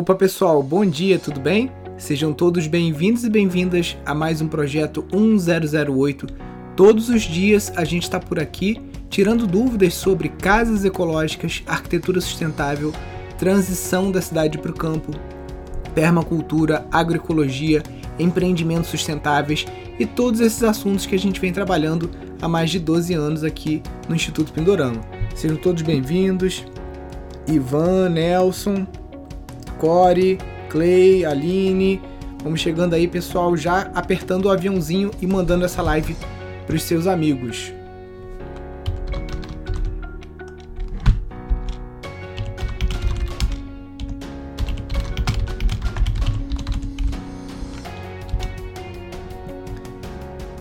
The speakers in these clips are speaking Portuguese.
Opa pessoal, bom dia, tudo bem? Sejam todos bem-vindos e bem-vindas a mais um projeto 1008. Todos os dias a gente está por aqui tirando dúvidas sobre casas ecológicas, arquitetura sustentável, transição da cidade para o campo, permacultura, agroecologia, empreendimentos sustentáveis e todos esses assuntos que a gente vem trabalhando há mais de 12 anos aqui no Instituto Pindorama. Sejam todos bem-vindos. Ivan, Nelson, Core, Clay, Aline. Vamos chegando aí, pessoal, já apertando o aviãozinho e mandando essa live para os seus amigos.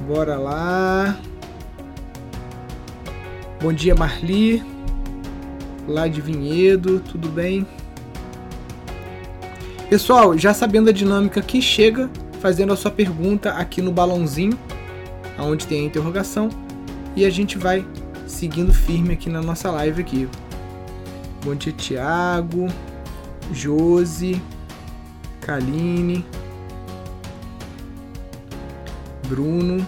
Bora lá. Bom dia, Marli. Lá de Vinhedo, tudo bem? Pessoal, já sabendo a dinâmica que chega, fazendo a sua pergunta aqui no balãozinho, onde tem a interrogação, e a gente vai seguindo firme aqui na nossa live aqui. Bom dia, Thiago, Josi, Kaline, Bruno.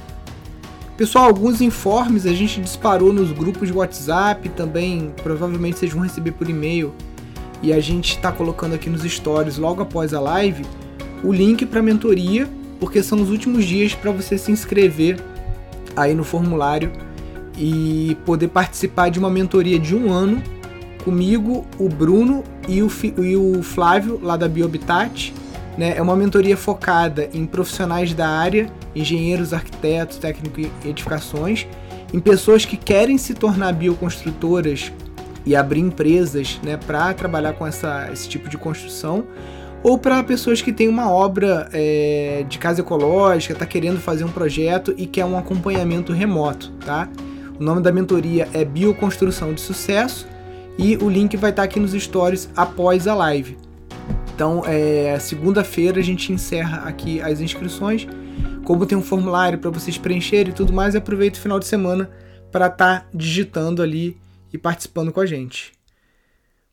Pessoal, alguns informes a gente disparou nos grupos de WhatsApp, também provavelmente vocês vão receber por e-mail e a gente está colocando aqui nos stories logo após a live o link para a mentoria, porque são os últimos dias para você se inscrever aí no formulário e poder participar de uma mentoria de um ano comigo, o Bruno e o, e o Flávio lá da Biohabitat. Né? É uma mentoria focada em profissionais da área, engenheiros, arquitetos, técnicos e edificações, em pessoas que querem se tornar bioconstrutoras e abrir empresas né, para trabalhar com essa, esse tipo de construção, ou para pessoas que têm uma obra é, de casa ecológica, está querendo fazer um projeto e quer um acompanhamento remoto, tá? O nome da mentoria é Bioconstrução de Sucesso e o link vai estar tá aqui nos stories após a live. Então, é, segunda-feira a gente encerra aqui as inscrições. Como tem um formulário para vocês preencherem e tudo mais, aproveita o final de semana para estar tá digitando ali e participando com a gente.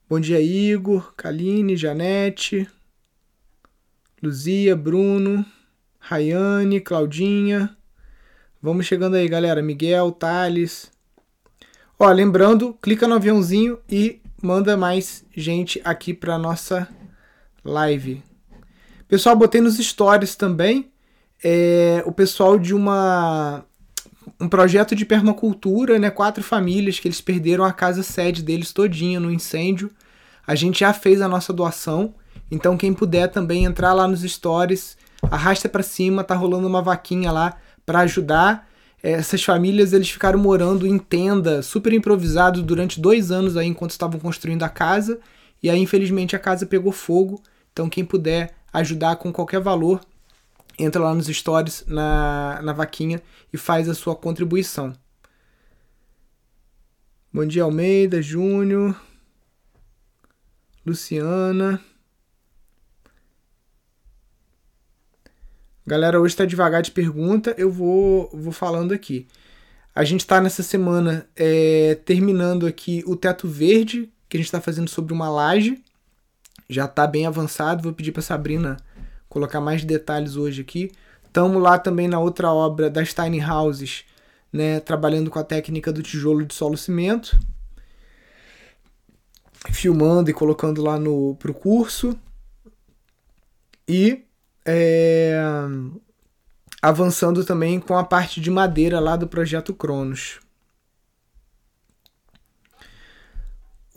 Bom dia, Igor, Kaline, Janete, Luzia, Bruno, Rayane, Claudinha. Vamos chegando aí, galera. Miguel, Thales. Ó, lembrando, clica no aviãozinho e manda mais gente aqui para nossa live. Pessoal, botei nos stories também é, o pessoal de uma um projeto de permacultura, né? Quatro famílias que eles perderam a casa sede deles todinha no incêndio. A gente já fez a nossa doação, então quem puder também entrar lá nos stories, arrasta para cima, tá rolando uma vaquinha lá para ajudar. Essas famílias eles ficaram morando em tenda, super improvisado durante dois anos aí enquanto estavam construindo a casa. E aí infelizmente a casa pegou fogo. Então quem puder ajudar com qualquer valor, entra lá nos stories, na, na vaquinha e faz a sua contribuição. Bom dia, Almeida, Júnior, Luciana. Galera, hoje está devagar de pergunta, eu vou, vou falando aqui. A gente está nessa semana é, terminando aqui o teto verde, que a gente está fazendo sobre uma laje. Já está bem avançado, vou pedir para Sabrina colocar mais detalhes hoje aqui. Estamos lá também na outra obra das tiny houses, né, trabalhando com a técnica do tijolo de solo cimento, filmando e colocando lá no pro curso e é, avançando também com a parte de madeira lá do projeto Cronos.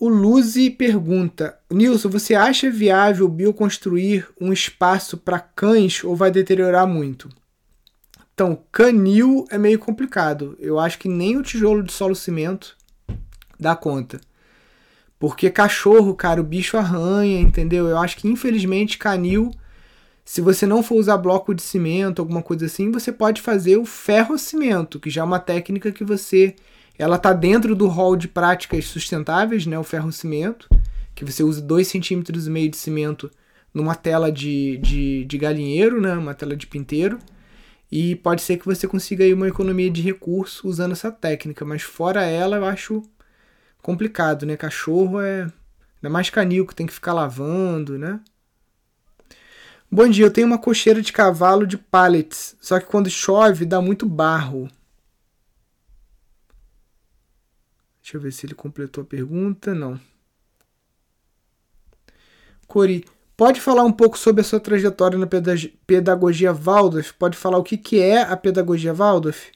O Luzi pergunta: Nilson, você acha viável bioconstruir um espaço para cães ou vai deteriorar muito? Então, canil é meio complicado. Eu acho que nem o tijolo de solo cimento dá conta. Porque cachorro, cara, o bicho arranha, entendeu? Eu acho que infelizmente canil, se você não for usar bloco de cimento, alguma coisa assim, você pode fazer o ferro cimento, que já é uma técnica que você ela está dentro do rol de práticas sustentáveis, né, o ferro-cimento, que você usa 2,5 cm de cimento numa tela de, de, de galinheiro, né, uma tela de pinteiro, e pode ser que você consiga aí uma economia de recurso usando essa técnica, mas fora ela eu acho complicado, né? Cachorro é ainda mais canil que tem que ficar lavando, né? Bom dia, eu tenho uma cocheira de cavalo de pallets, só que quando chove dá muito barro. Deixa eu ver se ele completou a pergunta. Não. Cori, pode falar um pouco sobre a sua trajetória na pedagogia Waldorf? Pode falar o que, que é a pedagogia Waldorf?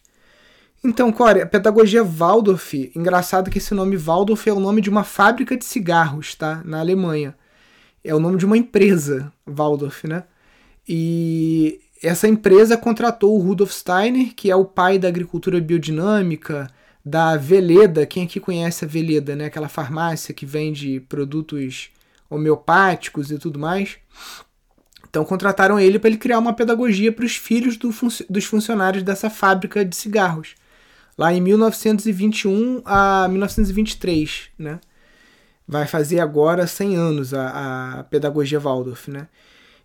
Então, Core, a pedagogia Waldorf, engraçado que esse nome Waldorf é o nome de uma fábrica de cigarros, tá? Na Alemanha. É o nome de uma empresa, Waldorf, né? E essa empresa contratou o Rudolf Steiner, que é o pai da agricultura biodinâmica, da Veleda. Quem aqui conhece a Veleda, né? Aquela farmácia que vende produtos homeopáticos e tudo mais. Então contrataram ele para ele criar uma pedagogia para os filhos do fun dos funcionários dessa fábrica de cigarros, lá em 1921 a 1923, né? Vai fazer agora 100 anos a, a pedagogia Waldorf, né?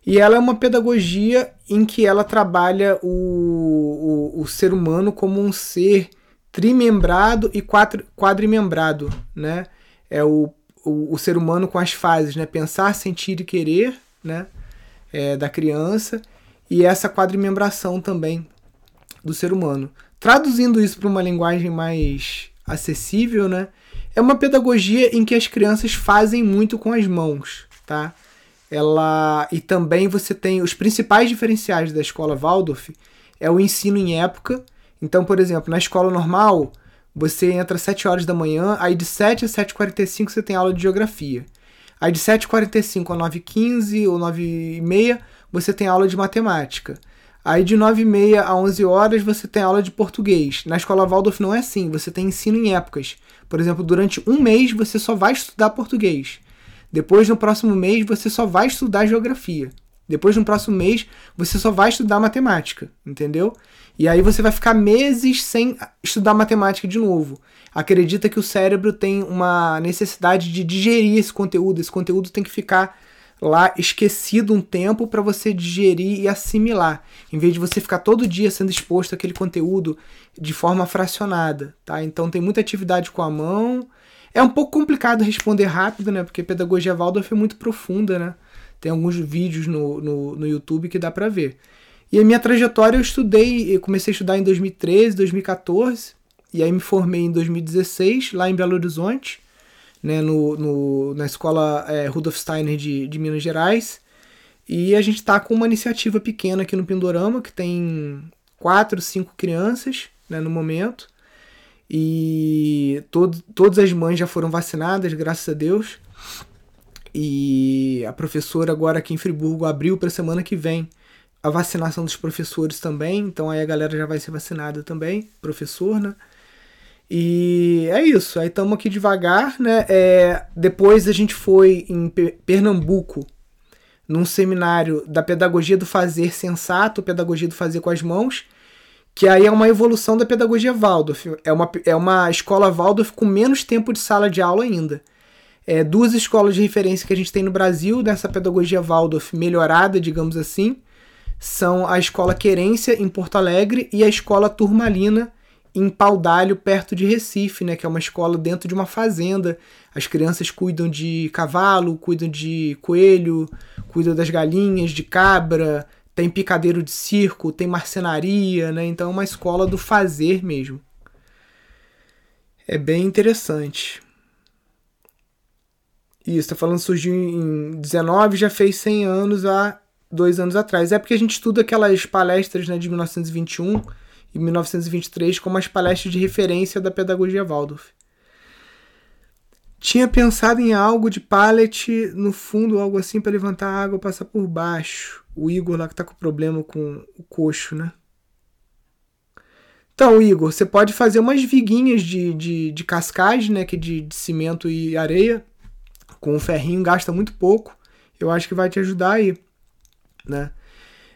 E ela é uma pedagogia em que ela trabalha o, o, o ser humano como um ser trimembrado e quatro, quadrimembrado, né? É o, o, o, ser humano com as fases, né? Pensar, sentir e querer, né? É, da criança e essa quadrimembração também do ser humano. Traduzindo isso para uma linguagem mais acessível, né? É uma pedagogia em que as crianças fazem muito com as mãos, tá? ela e também você tem os principais diferenciais da escola Waldorf é o ensino em época. Então, por exemplo, na escola normal, você entra às 7 horas da manhã, aí de 7 às 7h45 você tem aula de geografia. Aí de 7h45 a 9h15 ou 9h30 você tem aula de matemática. Aí de 9h30 a 11 horas você tem aula de português. Na escola Waldorf não é assim, você tem ensino em épocas. Por exemplo, durante um mês você só vai estudar português. Depois, no próximo mês, você só vai estudar geografia. Depois, no próximo mês, você só vai estudar matemática, entendeu? E aí você vai ficar meses sem estudar matemática de novo. Acredita que o cérebro tem uma necessidade de digerir esse conteúdo. Esse conteúdo tem que ficar lá esquecido um tempo para você digerir e assimilar, em vez de você ficar todo dia sendo exposto àquele conteúdo de forma fracionada, tá? Então tem muita atividade com a mão, é um pouco complicado responder rápido, né? Porque pedagogia Waldorf é muito profunda, né? Tem alguns vídeos no, no, no YouTube que dá para ver. E a minha trajetória eu estudei, eu comecei a estudar em 2013, 2014, e aí me formei em 2016, lá em Belo Horizonte, né, no, no na escola é, Rudolf Steiner de, de Minas Gerais. E a gente está com uma iniciativa pequena aqui no Pindorama, que tem quatro, cinco crianças né, no momento. E todo, todas as mães já foram vacinadas, graças a Deus. E a professora agora aqui em Friburgo abriu para semana que vem a vacinação dos professores também. Então aí a galera já vai ser vacinada também, professor, né? E é isso. Aí estamos aqui devagar, né? É, depois a gente foi em Pernambuco num seminário da pedagogia do fazer sensato, pedagogia do fazer com as mãos que aí é uma evolução da pedagogia Waldorf. É uma, é uma escola Waldorf com menos tempo de sala de aula ainda. É, duas escolas de referência que a gente tem no Brasil dessa pedagogia Waldorf melhorada, digamos assim, são a Escola Querência, em Porto Alegre, e a Escola Turmalina, em Paudalho, perto de Recife, né, que é uma escola dentro de uma fazenda. As crianças cuidam de cavalo, cuidam de coelho, cuidam das galinhas, de cabra, tem picadeiro de circo, tem marcenaria, né? Então é uma escola do fazer mesmo. É bem interessante. Isso, tá falando surgiu em 19, já fez 100 anos há dois anos atrás. É porque a gente estuda aquelas palestras né, de 1921 e 1923 como as palestras de referência da pedagogia Waldorf. Tinha pensado em algo de pallet no fundo, algo assim para levantar a água passar por baixo. O Igor lá que tá com problema com o coxo, né? Então, Igor, você pode fazer umas viguinhas de, de, de cascagem, né? Que de, de cimento e areia. Com o ferrinho gasta muito pouco. Eu acho que vai te ajudar aí, né?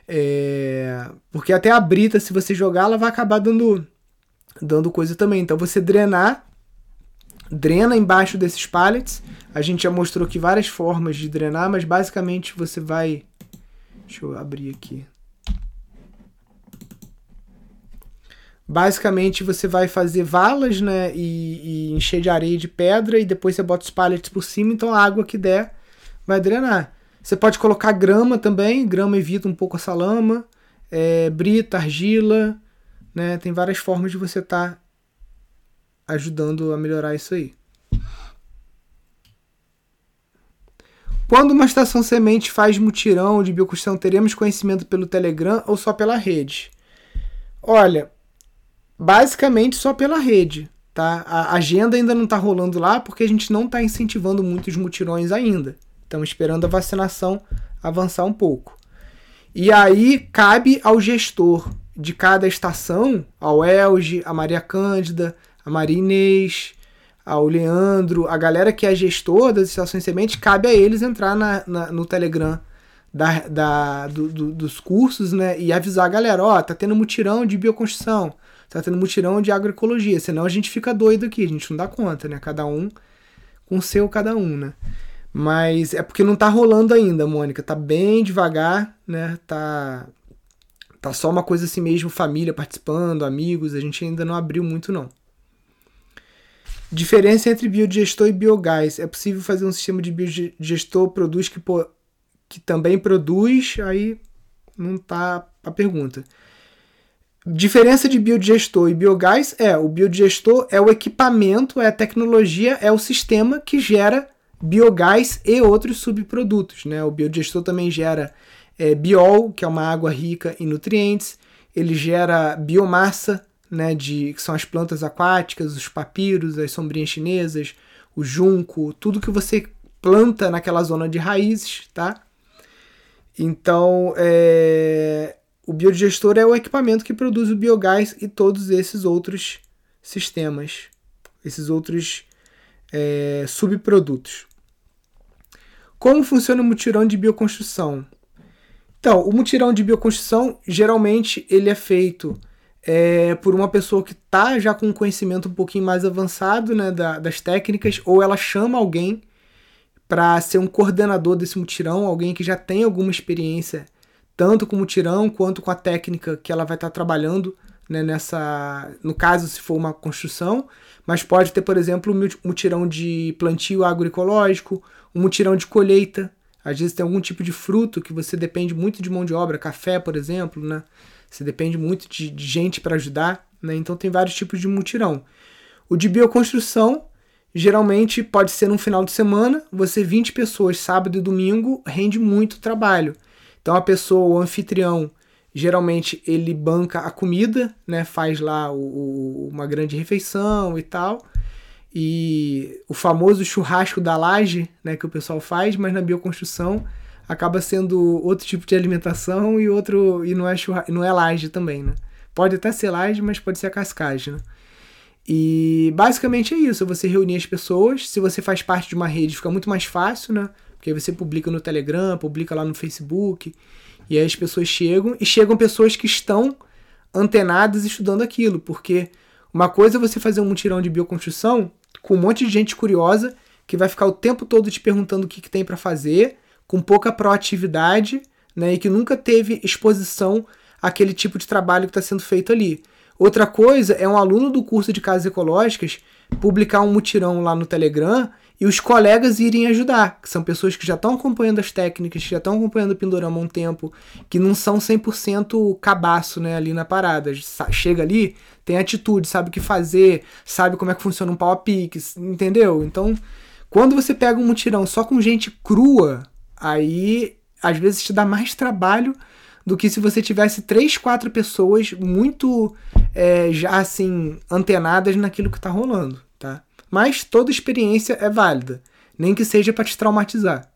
É... Porque até a brita, se você jogar, ela vai acabar dando, dando coisa também. Então, você drenar drena embaixo desses pallets. A gente já mostrou aqui várias formas de drenar, mas basicamente você vai. Deixa eu abrir aqui. Basicamente você vai fazer valas, né, e, e, encher de areia e de pedra e depois você bota os pallets por cima, então a água que der vai drenar. Você pode colocar grama também, grama evita um pouco essa lama, é, brita, argila, né? Tem várias formas de você estar tá ajudando a melhorar isso aí. Quando uma estação semente faz mutirão de bioconstrução, teremos conhecimento pelo Telegram ou só pela rede? Olha, basicamente só pela rede, tá? A agenda ainda não está rolando lá porque a gente não está incentivando muitos mutirões ainda. Estamos esperando a vacinação avançar um pouco. E aí cabe ao gestor de cada estação, ao Elge, a Maria Cândida, a Maria Inês, ao Leandro, a galera que é gestor das estações sementes, cabe a eles entrar na, na no Telegram da, da, do, do, dos cursos né, e avisar a galera: ó, tá tendo mutirão de bioconstrução, tá tendo mutirão de agroecologia, senão a gente fica doido aqui, a gente não dá conta, né? Cada um com seu, cada um, né? Mas é porque não tá rolando ainda, Mônica. Tá bem devagar, né? Tá, tá só uma coisa assim mesmo, família participando, amigos. A gente ainda não abriu muito, não. Diferença entre biodigestor e biogás. É possível fazer um sistema de biodigestor produz que, que também produz? Aí não tá a pergunta. Diferença de biodigestor e biogás é: o biodigestor é o equipamento, é a tecnologia, é o sistema que gera biogás e outros subprodutos. Né? O biodigestor também gera é, biol, que é uma água rica em nutrientes, ele gera biomassa, né, de, que são as plantas aquáticas, os papiros, as sombrinhas chinesas, o junco, tudo que você planta naquela zona de raízes, tá? Então, é, o biodigestor é o equipamento que produz o biogás e todos esses outros sistemas, esses outros é, subprodutos. Como funciona o mutirão de bioconstrução? Então, o mutirão de bioconstrução geralmente ele é feito é, por uma pessoa que está já com um conhecimento um pouquinho mais avançado né, da, das técnicas, ou ela chama alguém para ser um coordenador desse mutirão, alguém que já tem alguma experiência, tanto com o mutirão quanto com a técnica que ela vai estar tá trabalhando né, nessa. No caso, se for uma construção, mas pode ter, por exemplo, um mutirão de plantio agroecológico, um mutirão de colheita. Às vezes tem algum tipo de fruto que você depende muito de mão de obra, café, por exemplo, né? Você depende muito de, de gente para ajudar, né? Então tem vários tipos de mutirão. O de bioconstrução geralmente pode ser no final de semana, você 20 pessoas sábado e domingo rende muito trabalho. Então a pessoa, o anfitrião, geralmente ele banca a comida, né? Faz lá o, o, uma grande refeição e tal. E o famoso churrasco da laje, né, que o pessoal faz, mas na bioconstrução acaba sendo outro tipo de alimentação e outro e não é churra, não é laje também, né? Pode até ser laje, mas pode ser a cascagem, né? E basicamente é isso, você reunir as pessoas, se você faz parte de uma rede fica muito mais fácil, né? Porque aí você publica no Telegram, publica lá no Facebook, e aí as pessoas chegam, e chegam pessoas que estão antenadas estudando aquilo, porque uma coisa é você fazer um mutirão de bioconstrução com um monte de gente curiosa que vai ficar o tempo todo te perguntando o que, que tem para fazer, com pouca proatividade né, e que nunca teve exposição àquele tipo de trabalho que está sendo feito ali. Outra coisa é um aluno do curso de casas ecológicas publicar um mutirão lá no Telegram e os colegas irem ajudar, que são pessoas que já estão acompanhando as técnicas, que já estão acompanhando o Pindorama há um tempo, que não são 100% cabaço né, ali na parada. Chega ali, tem atitude, sabe o que fazer, sabe como é que funciona um pau a pique, entendeu? Então, quando você pega um mutirão só com gente crua, aí às vezes te dá mais trabalho do que se você tivesse três, quatro pessoas muito é, já assim antenadas naquilo que está rolando? Mas toda experiência é válida, nem que seja para te traumatizar.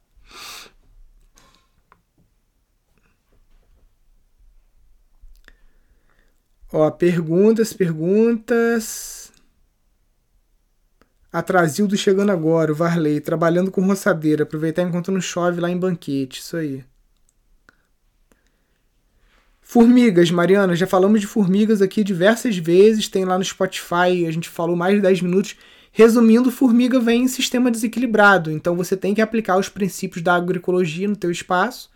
Ó, perguntas, perguntas. Atrasildo chegando agora, o Varley, trabalhando com roçadeira, aproveitar enquanto não chove lá em banquete, isso aí. Formigas, Mariana, já falamos de formigas aqui diversas vezes, tem lá no Spotify, a gente falou mais de 10 minutos. Resumindo, formiga vem em sistema desequilibrado, então você tem que aplicar os princípios da agroecologia no teu espaço.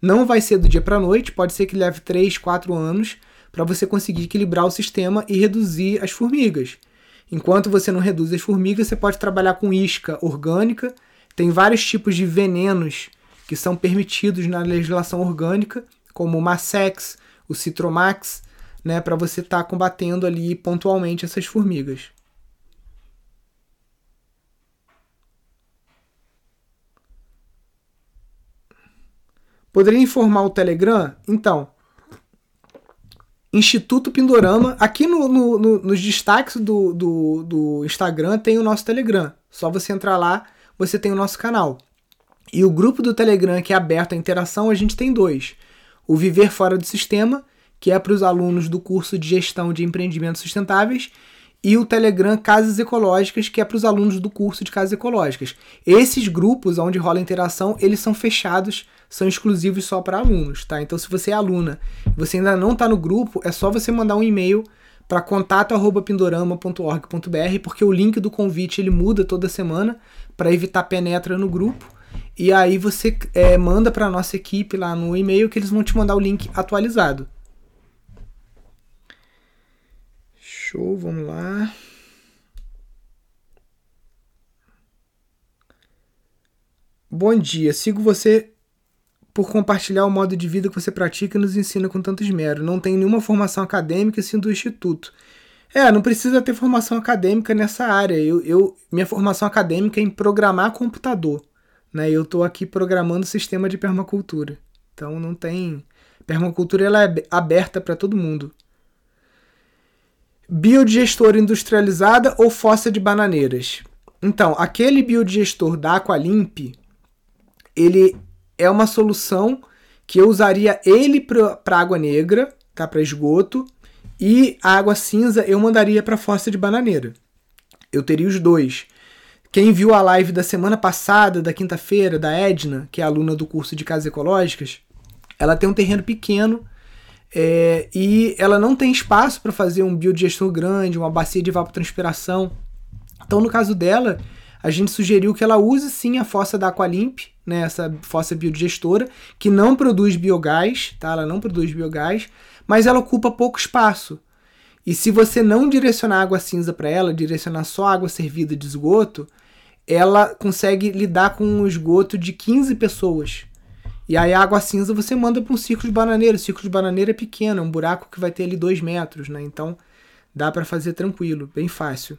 Não vai ser do dia para noite, pode ser que leve 3, 4 anos para você conseguir equilibrar o sistema e reduzir as formigas. Enquanto você não reduz as formigas, você pode trabalhar com isca orgânica. Tem vários tipos de venenos que são permitidos na legislação orgânica, como o Massex, o Citromax, né, para você estar tá combatendo ali pontualmente essas formigas. Poderia informar o Telegram? Então, Instituto Pindorama. Aqui no, no, no, nos destaques do, do, do, Instagram tem o nosso Telegram. Só você entrar lá, você tem o nosso canal. E o grupo do Telegram que é aberto à interação, a gente tem dois. O Viver Fora do Sistema, que é para os alunos do curso de Gestão de Empreendimentos Sustentáveis, e o Telegram Casas Ecológicas, que é para os alunos do curso de Casas Ecológicas. Esses grupos onde rola interação, eles são fechados, são exclusivos só para alunos, tá? Então, se você é aluna e você ainda não está no grupo, é só você mandar um e-mail para contato@pindorama.org.br, porque o link do convite ele muda toda semana para evitar penetra no grupo. E aí você é, manda para nossa equipe lá no e-mail que eles vão te mandar o link atualizado. Show, vamos lá. Bom dia, sigo você por compartilhar o modo de vida que você pratica e nos ensina com tanto esmero. Não tenho nenhuma formação acadêmica, sim do instituto. É, não precisa ter formação acadêmica nessa área. Eu, eu minha formação acadêmica é em programar computador. Né? Eu estou aqui programando sistema de permacultura. Então não tem. Permacultura ela é aberta para todo mundo. Biodigestor industrializada ou fossa de bananeiras? Então, aquele biodigestor da Aqualimp, ele é uma solução que eu usaria ele para água negra, tá? Para esgoto, e a água cinza eu mandaria para fossa de bananeira. Eu teria os dois. Quem viu a live da semana passada, da quinta-feira, da Edna, que é aluna do curso de casas ecológicas, ela tem um terreno pequeno é, e ela não tem espaço para fazer um biodigestor grande, uma bacia de evapotranspiração. Então, no caso dela, a gente sugeriu que ela use sim a fossa da Aqualimp, né, essa fossa biodigestora, que não produz biogás, tá? Ela não produz biogás, mas ela ocupa pouco espaço. E se você não direcionar água cinza para ela, direcionar só água servida de esgoto, ela consegue lidar com um esgoto de 15 pessoas. E aí a água cinza você manda para um círculo de bananeira. O círculo de bananeira é pequeno, é um buraco que vai ter ali 2 metros, né? Então dá para fazer tranquilo, bem fácil.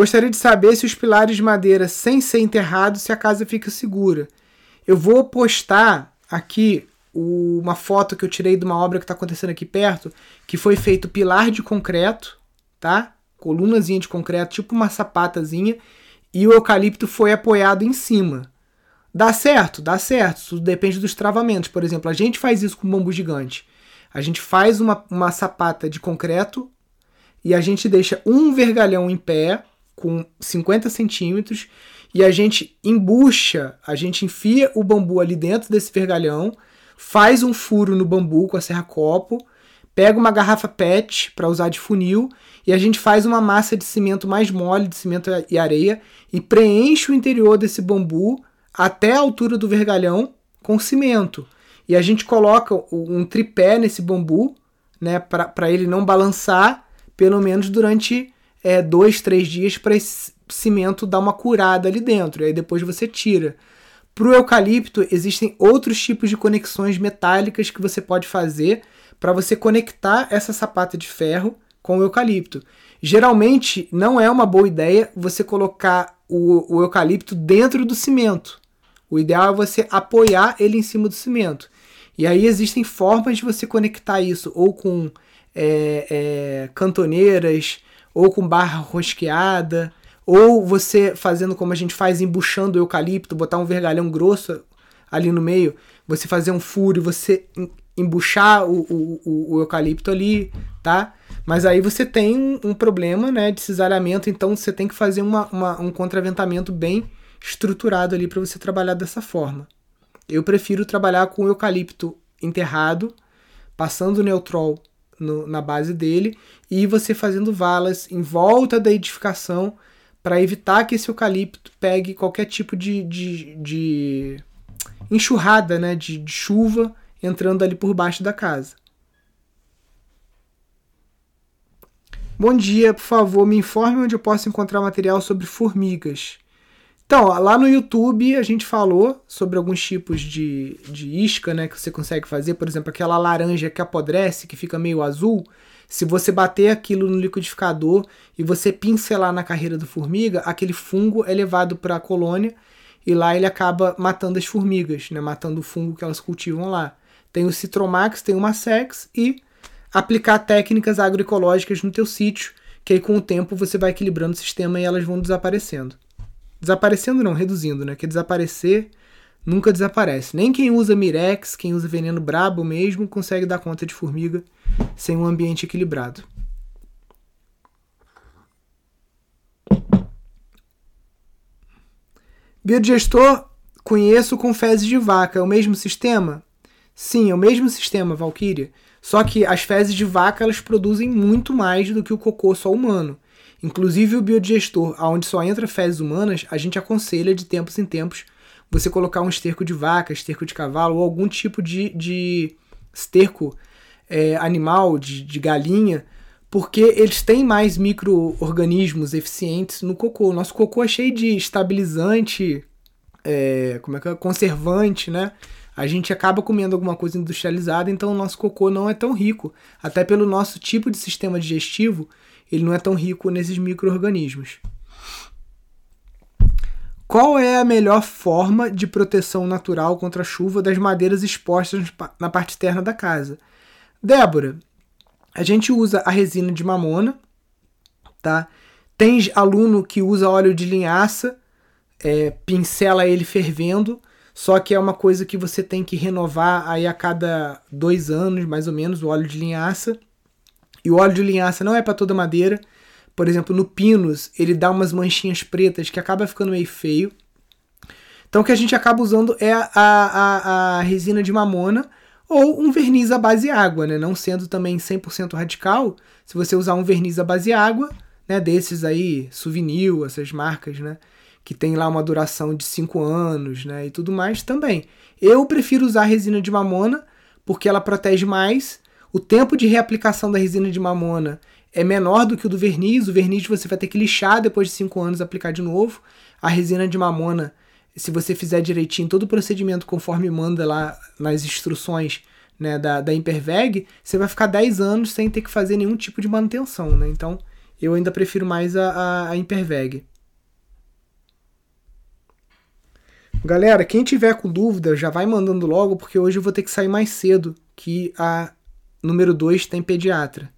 Gostaria de saber se os pilares de madeira, sem ser enterrados, se a casa fica segura. Eu vou postar aqui uma foto que eu tirei de uma obra que está acontecendo aqui perto, que foi feito pilar de concreto, tá? colunazinha de concreto, tipo uma sapatazinha, e o eucalipto foi apoiado em cima. Dá certo? Dá certo. Tudo depende dos travamentos. Por exemplo, a gente faz isso com bambu gigante. A gente faz uma, uma sapata de concreto e a gente deixa um vergalhão em pé com 50 centímetros e a gente embucha, a gente enfia o bambu ali dentro desse vergalhão, faz um furo no bambu com a serra-copo, pega uma garrafa PET para usar de funil e a gente faz uma massa de cimento mais mole, de cimento e areia, e preenche o interior desse bambu até a altura do vergalhão com cimento. E a gente coloca um tripé nesse bambu, né, para ele não balançar, pelo menos durante é, dois, três dias, para esse cimento dar uma curada ali dentro. E aí depois você tira. Para o eucalipto, existem outros tipos de conexões metálicas que você pode fazer para você conectar essa sapata de ferro com o eucalipto. Geralmente não é uma boa ideia você colocar o, o eucalipto dentro do cimento. O ideal é você apoiar ele em cima do cimento. E aí existem formas de você conectar isso ou com é, é, cantoneiras, ou com barra rosqueada, ou você fazendo como a gente faz, embuchando o eucalipto, botar um vergalhão grosso ali no meio, você fazer um furo e você embuchar o, o, o eucalipto ali, tá? Mas aí você tem um, um, problema né, de cisalhamento, então você tem que fazer uma, uma um contraventamento bem estruturado ali para você trabalhar dessa forma. Eu prefiro trabalhar com o eucalipto enterrado, passando o neutrol no, na base dele e você fazendo valas em volta da edificação para evitar que esse eucalipto pegue qualquer tipo de, de, de enxurrada né, de, de chuva entrando ali por baixo da casa. Bom dia, por favor, me informe onde eu posso encontrar material sobre formigas. Então, lá no YouTube a gente falou sobre alguns tipos de, de isca, né, que você consegue fazer. Por exemplo, aquela laranja que apodrece, que fica meio azul. Se você bater aquilo no liquidificador e você pincelar na carreira do formiga, aquele fungo é levado para a colônia e lá ele acaba matando as formigas, né, matando o fungo que elas cultivam lá. Tem o Citromax, tem o Massex e aplicar técnicas agroecológicas no teu sítio, que aí com o tempo você vai equilibrando o sistema e elas vão desaparecendo. Desaparecendo não, reduzindo, né? Que desaparecer nunca desaparece. Nem quem usa mirex, quem usa veneno brabo mesmo, consegue dar conta de formiga sem um ambiente equilibrado. Biodigestor conheço com fezes de vaca. É o mesmo sistema? Sim, é o mesmo sistema, Valkyria. Só que as fezes de vaca elas produzem muito mais do que o cocô só humano. Inclusive o biodigestor, onde só entra fezes humanas, a gente aconselha de tempos em tempos você colocar um esterco de vaca, esterco de cavalo ou algum tipo de, de esterco é, animal, de, de galinha, porque eles têm mais micro-organismos eficientes no cocô. O nosso cocô é cheio de estabilizante, é, como é que é? conservante, né? A gente acaba comendo alguma coisa industrializada, então o nosso cocô não é tão rico. Até pelo nosso tipo de sistema digestivo, ele não é tão rico nesses micro-organismos. Qual é a melhor forma de proteção natural contra a chuva das madeiras expostas na parte externa da casa? Débora, a gente usa a resina de mamona, tá? Tem aluno que usa óleo de linhaça, é, pincela ele fervendo, só que é uma coisa que você tem que renovar aí a cada dois anos, mais ou menos, o óleo de linhaça. E o óleo de linhaça não é para toda madeira. Por exemplo, no pinus, ele dá umas manchinhas pretas que acaba ficando meio feio. Então o que a gente acaba usando é a, a, a resina de mamona ou um verniz à base água, né? Não sendo também 100% radical, se você usar um verniz à base água, né, desses aí, Souvenir, essas marcas, né, que tem lá uma duração de 5 anos, né, e tudo mais também. Eu prefiro usar resina de mamona porque ela protege mais o tempo de reaplicação da resina de mamona é menor do que o do verniz. O verniz você vai ter que lixar depois de 5 anos aplicar de novo. A resina de mamona, se você fizer direitinho todo o procedimento conforme manda lá nas instruções né, da, da Imperveg, você vai ficar 10 anos sem ter que fazer nenhum tipo de manutenção. Né? Então eu ainda prefiro mais a, a, a Imperveg. Galera, quem tiver com dúvida, já vai mandando logo, porque hoje eu vou ter que sair mais cedo que a número 2 tem pediatra.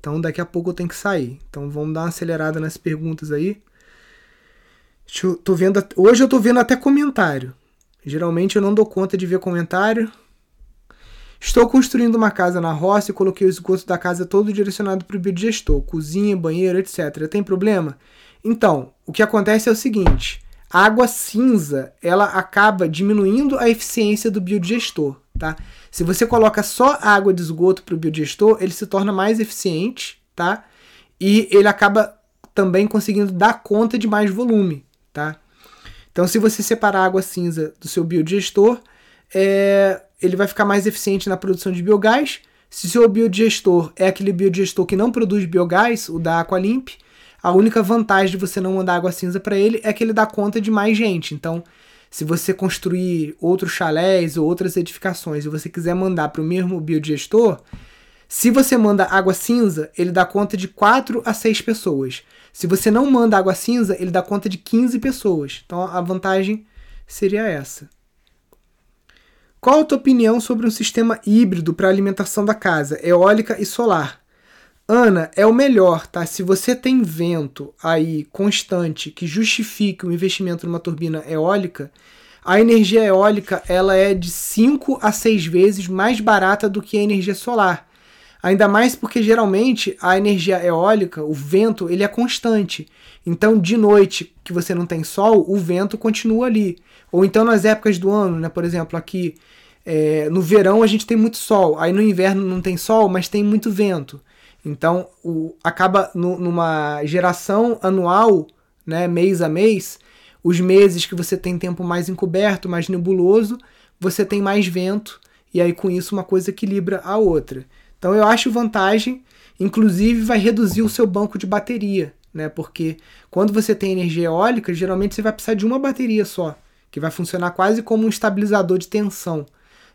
Então daqui a pouco eu tenho que sair. Então vamos dar uma acelerada nas perguntas aí. Eu, tô vendo, hoje eu tô vendo até comentário. Geralmente eu não dou conta de ver comentário. Estou construindo uma casa na roça e coloquei o esgoto da casa todo direcionado para o biodigestor, cozinha, banheiro, etc. Tem problema? Então, o que acontece é o seguinte: água cinza ela acaba diminuindo a eficiência do biodigestor, tá? Se você coloca só água de esgoto para o biodigestor, ele se torna mais eficiente, tá? E ele acaba também conseguindo dar conta de mais volume, tá? Então, se você separar a água cinza do seu biodigestor, é, ele vai ficar mais eficiente na produção de biogás. Se seu biodigestor é aquele biodigestor que não produz biogás, o da Aqualimp, a única vantagem de você não mandar água cinza para ele é que ele dá conta de mais gente. Então, se você construir outros chalés ou outras edificações e você quiser mandar para o mesmo biodigestor, se você manda água cinza, ele dá conta de 4 a 6 pessoas. Se você não manda água cinza, ele dá conta de 15 pessoas. Então a vantagem seria essa. Qual a tua opinião sobre um sistema híbrido para alimentação da casa, eólica e solar? Ana, é o melhor, tá? Se você tem vento aí constante que justifique o investimento numa turbina eólica, a energia eólica ela é de 5 a 6 vezes mais barata do que a energia solar. Ainda mais porque geralmente a energia eólica, o vento, ele é constante. Então, de noite que você não tem sol, o vento continua ali. Ou então nas épocas do ano, né? Por exemplo, aqui é, no verão a gente tem muito sol, aí no inverno não tem sol, mas tem muito vento. Então, o, acaba no, numa geração anual, né, mês a mês, os meses que você tem tempo mais encoberto, mais nebuloso, você tem mais vento, e aí com isso uma coisa equilibra a outra. Então eu acho vantagem. inclusive vai reduzir o seu banco de bateria, né? Porque quando você tem energia eólica, geralmente você vai precisar de uma bateria só, que vai funcionar quase como um estabilizador de tensão.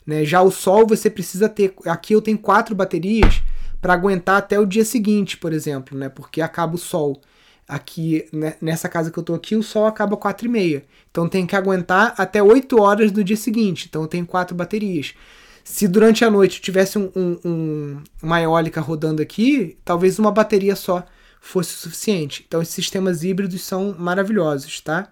Né? Já o sol você precisa ter. Aqui eu tenho quatro baterias para aguentar até o dia seguinte, por exemplo, né? Porque acaba o sol. Aqui, né, nessa casa que eu tô aqui, o sol acaba 4 e meia. Então tem que aguentar até 8 horas do dia seguinte. Então tenho quatro baterias. Se durante a noite tivesse um, um, um, uma eólica rodando aqui, talvez uma bateria só fosse suficiente. Então esses sistemas híbridos são maravilhosos, tá?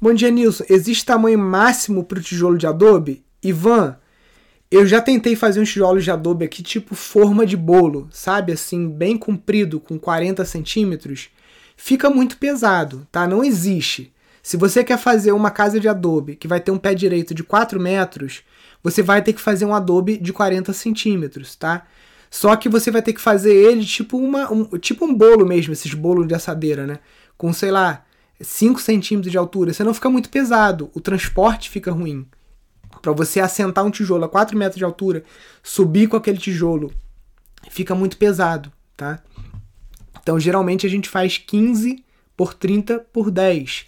Bom dia, Nilson. Existe tamanho máximo para o tijolo de adobe? Ivan, eu já tentei fazer um tijolo de adobe aqui, tipo forma de bolo, sabe? Assim, bem comprido, com 40 centímetros. Fica muito pesado, tá? Não existe. Se você quer fazer uma casa de adobe que vai ter um pé direito de 4 metros, você vai ter que fazer um adobe de 40 centímetros, tá? Só que você vai ter que fazer ele tipo, uma, um, tipo um bolo mesmo, esses bolos de assadeira, né? Com, sei lá, 5 centímetros de altura. Você não fica muito pesado, o transporte fica ruim. Para você assentar um tijolo a 4 metros de altura, subir com aquele tijolo, fica muito pesado, tá? Então, geralmente a gente faz 15 por 30 por 10,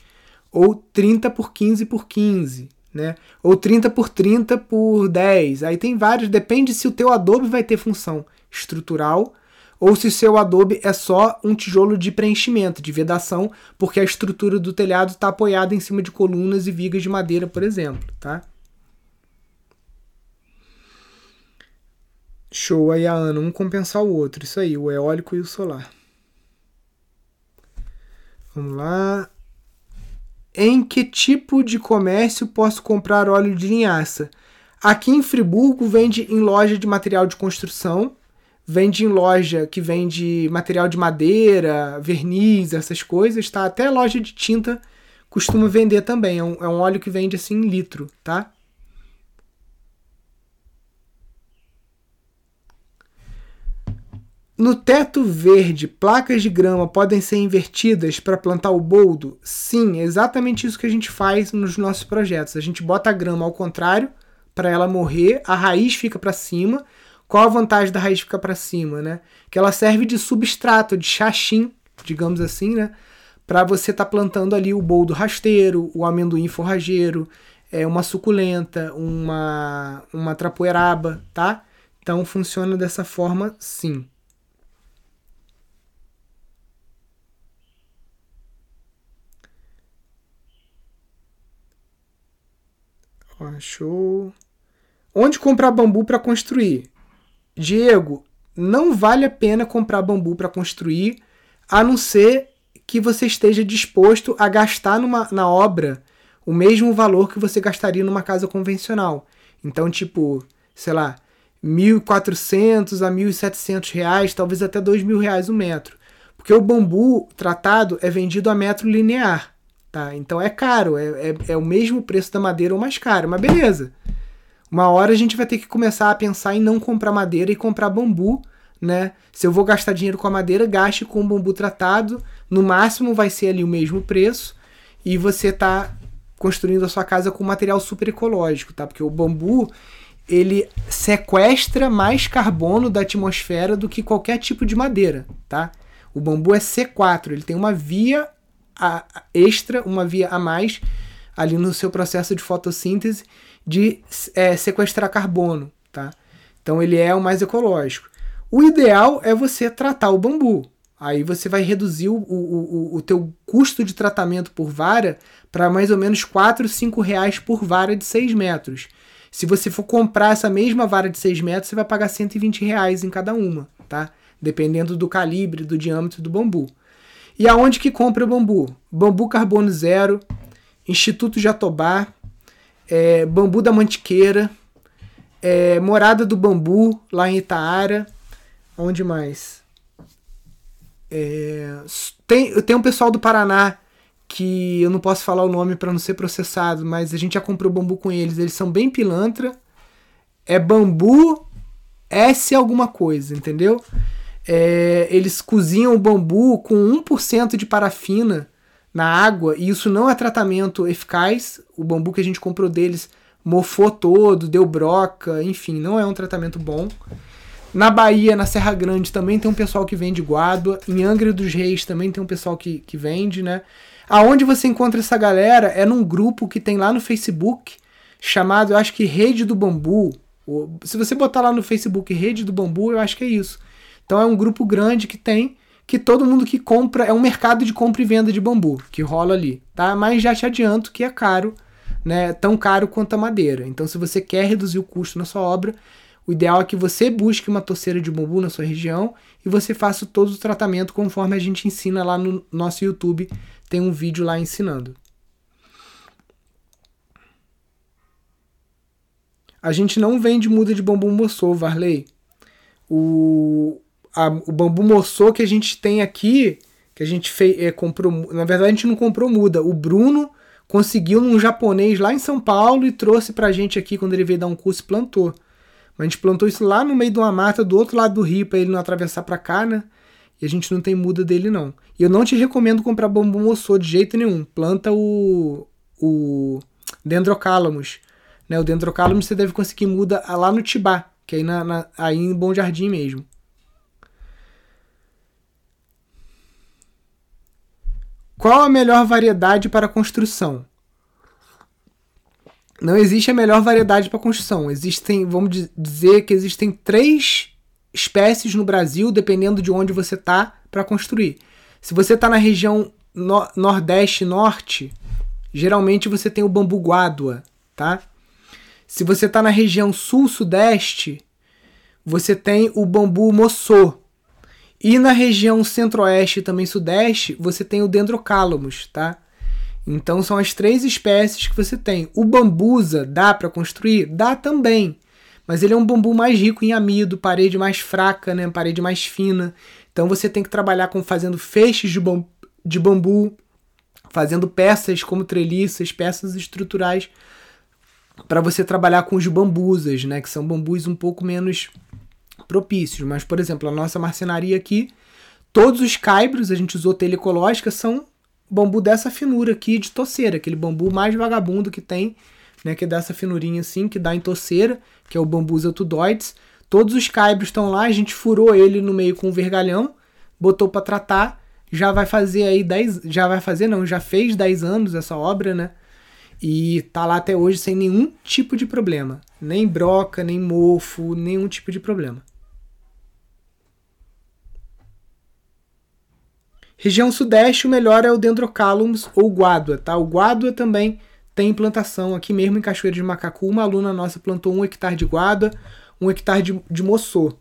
ou 30 por 15 por 15, né? Ou 30 por 30 por 10. Aí tem vários, depende se o teu adobe vai ter função estrutural ou se seu adobe é só um tijolo de preenchimento, de vedação, porque a estrutura do telhado está apoiada em cima de colunas e vigas de madeira, por exemplo, tá? Show aí a Ana, um compensar o outro. Isso aí, o eólico e o solar. Vamos lá. Em que tipo de comércio posso comprar óleo de linhaça? Aqui em Friburgo vende em loja de material de construção, vende em loja que vende material de madeira, verniz, essas coisas, tá? Até loja de tinta costuma vender também. É um, é um óleo que vende assim em litro, tá? No teto verde, placas de grama podem ser invertidas para plantar o boldo? Sim, é exatamente isso que a gente faz nos nossos projetos. A gente bota a grama ao contrário para ela morrer, a raiz fica para cima. Qual a vantagem da raiz ficar para cima, né? Que ela serve de substrato, de chachim, digamos assim, né? Para você estar tá plantando ali o boldo rasteiro, o amendoim forrageiro, é uma suculenta, uma uma trapoeraba, tá? Então funciona dessa forma, sim. Achou. Onde comprar bambu para construir? Diego, não vale a pena comprar bambu para construir, a não ser que você esteja disposto a gastar numa, na obra o mesmo valor que você gastaria numa casa convencional. Então, tipo, sei lá, 1.400 a 1.700 reais, talvez até 2.000 reais o metro. Porque o bambu tratado é vendido a metro linear. Tá? Então é caro, é, é, é, o mesmo preço da madeira ou mais caro, mas beleza. Uma hora a gente vai ter que começar a pensar em não comprar madeira e comprar bambu, né? Se eu vou gastar dinheiro com a madeira, gaste com bambu tratado, no máximo vai ser ali o mesmo preço e você tá construindo a sua casa com material super ecológico, tá? Porque o bambu ele sequestra mais carbono da atmosfera do que qualquer tipo de madeira, tá? O bambu é C4, ele tem uma via a, extra, uma via a mais ali no seu processo de fotossíntese de é, sequestrar carbono, tá? Então ele é o mais ecológico. O ideal é você tratar o bambu. Aí você vai reduzir o, o, o, o teu custo de tratamento por vara para mais ou menos 4, 5 reais por vara de 6 metros. Se você for comprar essa mesma vara de 6 metros, você vai pagar 120 reais em cada uma, tá? Dependendo do calibre, do diâmetro do bambu. E aonde que compra bambu? Bambu Carbono Zero, Instituto Jatobá, é, Bambu da Mantiqueira, é, Morada do Bambu, lá em Itaara. Onde mais? É, tem, tem um pessoal do Paraná que eu não posso falar o nome para não ser processado, mas a gente já comprou bambu com eles. Eles são bem pilantra. É bambu S alguma coisa, entendeu? é, eles cozinham o bambu com 1% de parafina na água, e isso não é tratamento eficaz. O bambu que a gente comprou deles mofou todo, deu broca, enfim, não é um tratamento bom. Na Bahia, na Serra Grande, também tem um pessoal que vende guádua. Em Angra dos Reis também tem um pessoal que, que vende, né? Aonde você encontra essa galera é num grupo que tem lá no Facebook, chamado, eu acho que Rede do Bambu. Se você botar lá no Facebook Rede do Bambu, eu acho que é isso. Então é um grupo grande que tem, que todo mundo que compra, é um mercado de compra e venda de bambu que rola ali, tá? Mas já te adianto que é caro, né? Tão caro quanto a madeira. Então se você quer reduzir o custo na sua obra, o ideal é que você busque uma torceira de bambu na sua região e você faça todo o tratamento conforme a gente ensina lá no nosso YouTube. Tem um vídeo lá ensinando. A gente não vende muda de bambu moçô, Varley. O, a, o bambu moçô que a gente tem aqui, que a gente fez, é, comprou. Na verdade, a gente não comprou muda. O Bruno conseguiu num japonês lá em São Paulo e trouxe pra gente aqui quando ele veio dar um curso e plantou. Mas a gente plantou isso lá no meio de uma mata do outro lado do rio para ele não atravessar para cá, né? E a gente não tem muda dele não. E eu não te recomendo comprar bambu moçô de jeito nenhum. Planta o o Dendrocalamus. Né? O Dendrocalamus você deve conseguir muda lá no Tibá, que é aí, na, na, aí em Bom Jardim mesmo. Qual a melhor variedade para construção? não existe a melhor variedade para construção. Existem, vamos dizer que existem três espécies no Brasil, dependendo de onde você tá, para construir. Se você está na região no Nordeste Norte, geralmente você tem o bambu guádua, tá? Se você está na região Sul-Sudeste, você tem o bambu moçô. E na região Centro-Oeste e também Sudeste, você tem o Dendrocalamus, tá? Então são as três espécies que você tem. O bambusa dá para construir? Dá também. Mas ele é um bambu mais rico em amido, parede mais fraca, né? parede mais fina. Então você tem que trabalhar com fazendo feixes de, bambu, de bambu fazendo peças como treliças, peças estruturais para você trabalhar com os bambusas, né, que são bambus um pouco menos propícios. Mas, por exemplo, a nossa marcenaria aqui, todos os caibros, a gente usou telha ecológica, são bambu dessa finura aqui de toceira, aquele bambu mais vagabundo que tem, né, que é dessa finurinha assim, que dá em toceira, que é o bambus altudoides. Todos os caibros estão lá, a gente furou ele no meio com um vergalhão, botou para tratar, já vai fazer aí 10, já vai fazer não, já fez 10 anos essa obra, né? E tá lá até hoje sem nenhum tipo de problema, nem broca, nem mofo, nenhum tipo de problema. Região Sudeste, o melhor é o Dendrocalamus ou Guádua, tá? O Guádua também tem plantação aqui mesmo em Cachoeira de Macacu. Uma aluna nossa plantou um hectare de guada, um hectare de, de moçô.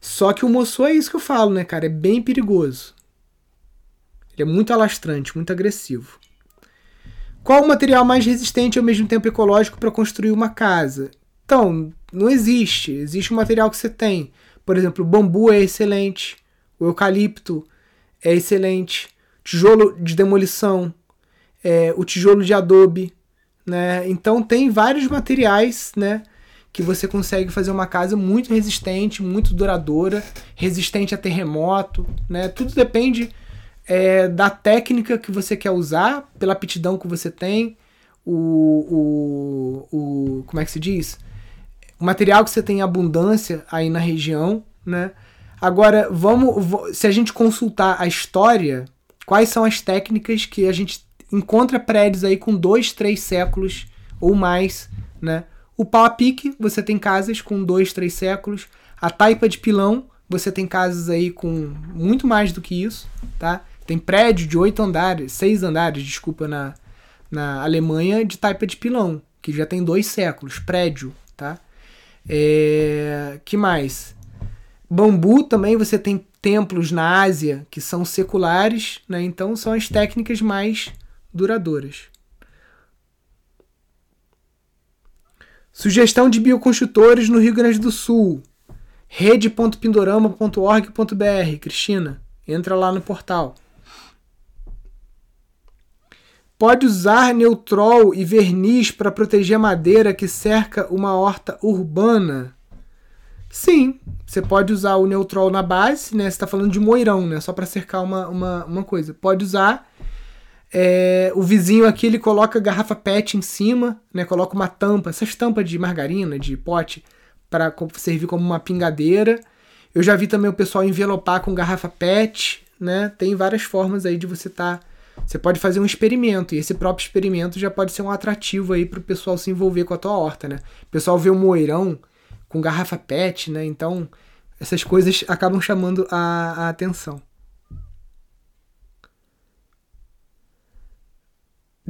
Só que o moçô é isso que eu falo, né, cara? É bem perigoso. Ele é muito alastrante, muito agressivo. Qual o material mais resistente e ao mesmo tempo ecológico para construir uma casa? Então, não existe. Existe um material que você tem. Por exemplo, o bambu é excelente, o eucalipto é excelente. Tijolo de demolição, é, o tijolo de adobe, né? Então tem vários materiais, né? Que você consegue fazer uma casa muito resistente, muito duradoura, resistente a terremoto, né? Tudo depende é, da técnica que você quer usar, pela aptidão que você tem, o, o, o como é que se diz? O material que você tem em abundância aí na região, né? Agora, vamos. Se a gente consultar a história, quais são as técnicas que a gente encontra prédios aí com dois, três séculos ou mais, né? O pau a pique, você tem casas com dois, três séculos. A taipa de pilão, você tem casas aí com muito mais do que isso, tá? Tem prédio de oito andares, seis andares, desculpa, na, na Alemanha de taipa de pilão, que já tem dois séculos, prédio, tá? É, que mais? Bambu também você tem templos na Ásia que são seculares, né? então são as técnicas mais duradouras. Sugestão de bioconstrutores no Rio Grande do Sul. rede.pindorama.org.br. Cristina, entra lá no portal. Pode usar neutrol e verniz para proteger a madeira que cerca uma horta urbana. Sim, você pode usar o Neutrol na base, né? Você está falando de moirão, né? Só para cercar uma, uma, uma coisa. Pode usar. É, o vizinho aqui ele coloca garrafa PET em cima, né? Coloca uma tampa, essas tampas de margarina, de pote, para servir como uma pingadeira. Eu já vi também o pessoal envelopar com garrafa PET, né? Tem várias formas aí de você estar. Tá, você pode fazer um experimento, e esse próprio experimento já pode ser um atrativo aí para o pessoal se envolver com a tua horta, né? O pessoal vê o moeirão com garrafa PET, né? Então, essas coisas acabam chamando a, a atenção.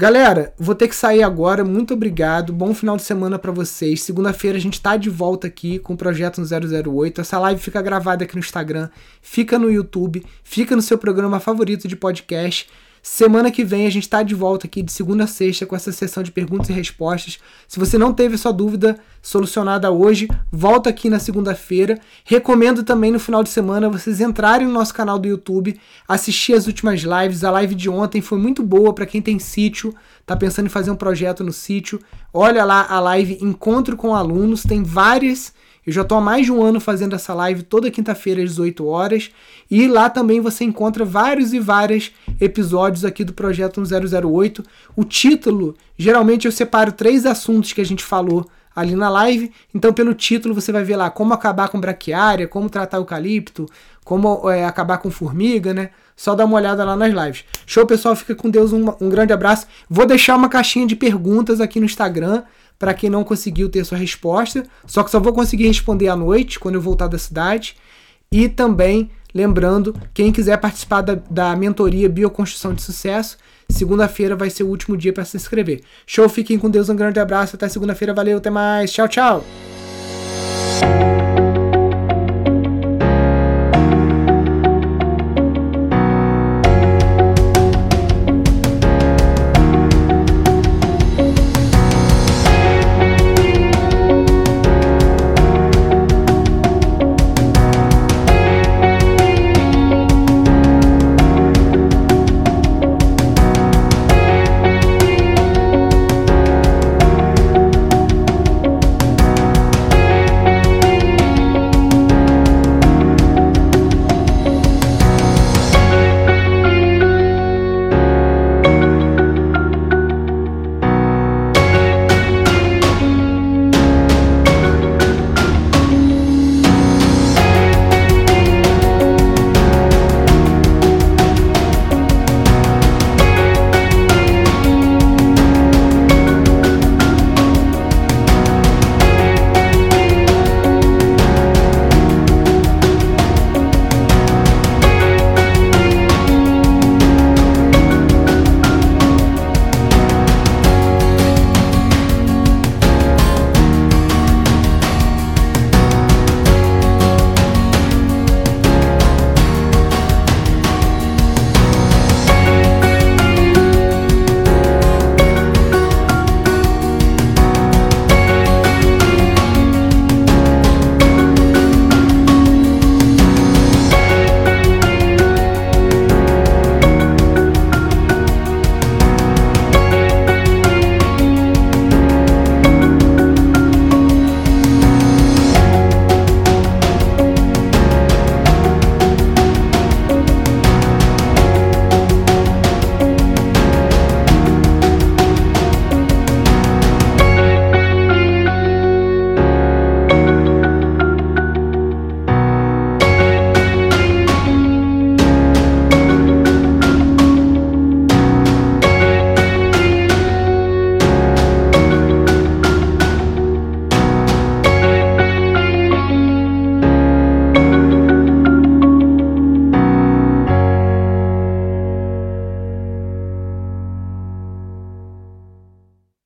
Galera, vou ter que sair agora. Muito obrigado. Bom final de semana para vocês. Segunda-feira a gente tá de volta aqui com o projeto 008. Essa live fica gravada aqui no Instagram, fica no YouTube, fica no seu programa favorito de podcast. Semana que vem a gente está de volta aqui de segunda a sexta com essa sessão de perguntas e respostas. Se você não teve sua dúvida solucionada hoje, volta aqui na segunda-feira. Recomendo também no final de semana vocês entrarem no nosso canal do YouTube, assistir as últimas lives. A live de ontem foi muito boa para quem tem sítio, tá pensando em fazer um projeto no sítio. Olha lá a live Encontro com Alunos, tem várias eu já estou há mais de um ano fazendo essa live toda quinta-feira às 18 horas. E lá também você encontra vários e vários episódios aqui do Projeto 1008. O título, geralmente eu separo três assuntos que a gente falou ali na live. Então, pelo título, você vai ver lá como acabar com braquiária, como tratar eucalipto, como é, acabar com formiga, né? Só dá uma olhada lá nas lives. Show, pessoal. Fica com Deus. Um, um grande abraço. Vou deixar uma caixinha de perguntas aqui no Instagram para quem não conseguiu ter sua resposta. Só que só vou conseguir responder à noite, quando eu voltar da cidade. E também, lembrando, quem quiser participar da, da mentoria Bioconstrução de Sucesso, segunda-feira vai ser o último dia para se inscrever. Show, fiquem com Deus, um grande abraço, até segunda-feira, valeu, até mais, tchau, tchau!